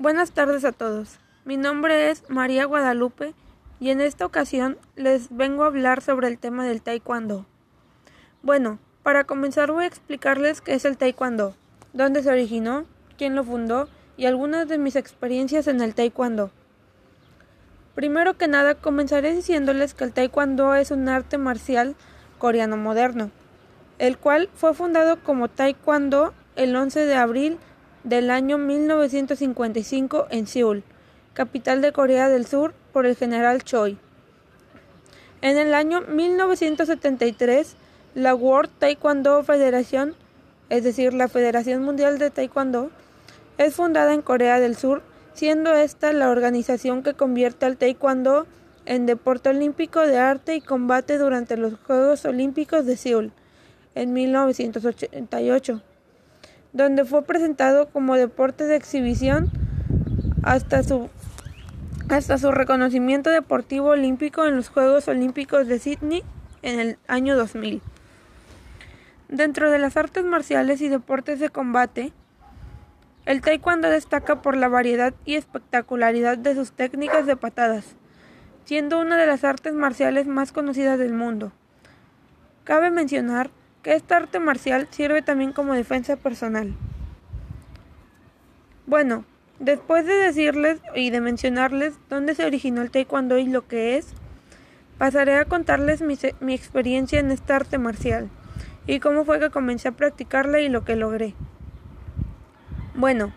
Buenas tardes a todos. Mi nombre es María Guadalupe y en esta ocasión les vengo a hablar sobre el tema del taekwondo. Bueno, para comenzar voy a explicarles qué es el taekwondo, dónde se originó, quién lo fundó y algunas de mis experiencias en el taekwondo. Primero que nada comenzaré diciéndoles que el taekwondo es un arte marcial coreano moderno, el cual fue fundado como taekwondo el 11 de abril del año 1955 en Seúl, capital de Corea del Sur, por el general Choi. En el año 1973, la World Taekwondo Federation, es decir, la Federación Mundial de Taekwondo, es fundada en Corea del Sur, siendo esta la organización que convierte al Taekwondo en deporte olímpico de arte y combate durante los Juegos Olímpicos de Seúl en 1988 donde fue presentado como deporte de exhibición hasta su, hasta su reconocimiento deportivo olímpico en los Juegos Olímpicos de Sydney en el año 2000. Dentro de las artes marciales y deportes de combate, el taekwondo destaca por la variedad y espectacularidad de sus técnicas de patadas, siendo una de las artes marciales más conocidas del mundo. Cabe mencionar esta arte marcial sirve también como defensa personal. Bueno, después de decirles y de mencionarles dónde se originó el taekwondo y lo que es, pasaré a contarles mi, mi experiencia en esta arte marcial y cómo fue que comencé a practicarla y lo que logré. Bueno,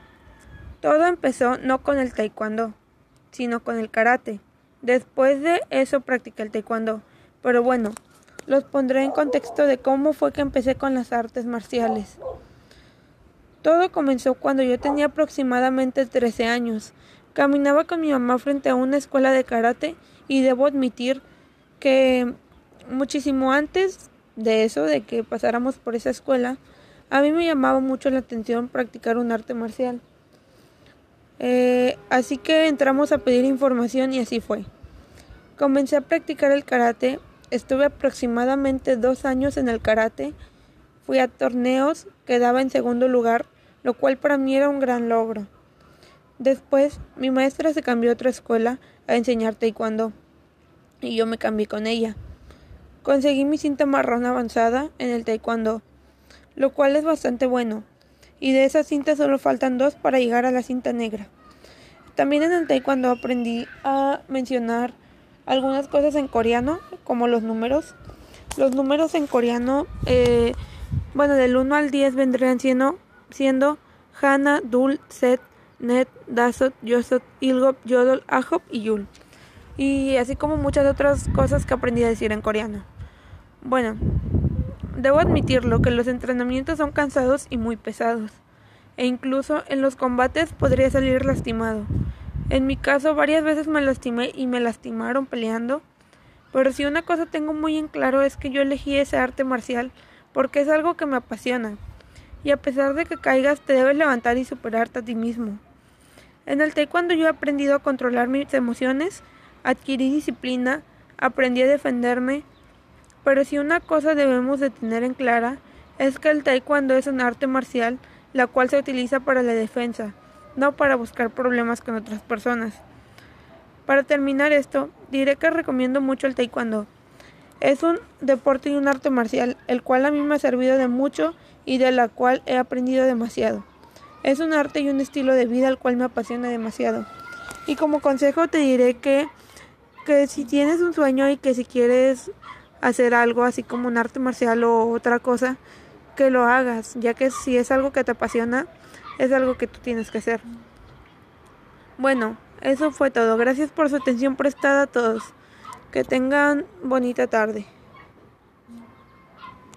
todo empezó no con el taekwondo, sino con el karate. Después de eso practiqué el taekwondo. Pero bueno, los pondré en contexto de cómo fue que empecé con las artes marciales. Todo comenzó cuando yo tenía aproximadamente 13 años. Caminaba con mi mamá frente a una escuela de karate y debo admitir que muchísimo antes de eso, de que pasáramos por esa escuela, a mí me llamaba mucho la atención practicar un arte marcial. Eh, así que entramos a pedir información y así fue. Comencé a practicar el karate Estuve aproximadamente dos años en el karate. Fui a torneos, quedaba en segundo lugar, lo cual para mí era un gran logro. Después, mi maestra se cambió a otra escuela a enseñar taekwondo y yo me cambié con ella. Conseguí mi cinta marrón avanzada en el taekwondo, lo cual es bastante bueno, y de esa cinta solo faltan dos para llegar a la cinta negra. También en el taekwondo aprendí a mencionar algunas cosas en coreano, como los números. Los números en coreano, eh, bueno, del 1 al 10 vendrían siendo, siendo Hana, Dul, Set, Net, Dasot, Yosot, Ilgop, Yodol, Ahop y Yul. Y así como muchas otras cosas que aprendí a decir en coreano. Bueno, debo admitirlo que los entrenamientos son cansados y muy pesados. E incluso en los combates podría salir lastimado. En mi caso, varias veces me lastimé y me lastimaron peleando. Pero si una cosa tengo muy en claro es que yo elegí ese arte marcial porque es algo que me apasiona. Y a pesar de que caigas, te debes levantar y superarte a ti mismo. En el taekwondo yo he aprendido a controlar mis emociones, adquirí disciplina, aprendí a defenderme. Pero si una cosa debemos de tener en clara es que el taekwondo es un arte marcial la cual se utiliza para la defensa no para buscar problemas con otras personas. Para terminar esto, diré que recomiendo mucho el taekwondo. Es un deporte y un arte marcial, el cual a mí me ha servido de mucho y de la cual he aprendido demasiado. Es un arte y un estilo de vida al cual me apasiona demasiado. Y como consejo te diré que, que si tienes un sueño y que si quieres hacer algo así como un arte marcial o otra cosa, que lo hagas, ya que si es algo que te apasiona, es algo que tú tienes que hacer. Bueno, eso fue todo. Gracias por su atención prestada a todos. Que tengan bonita tarde.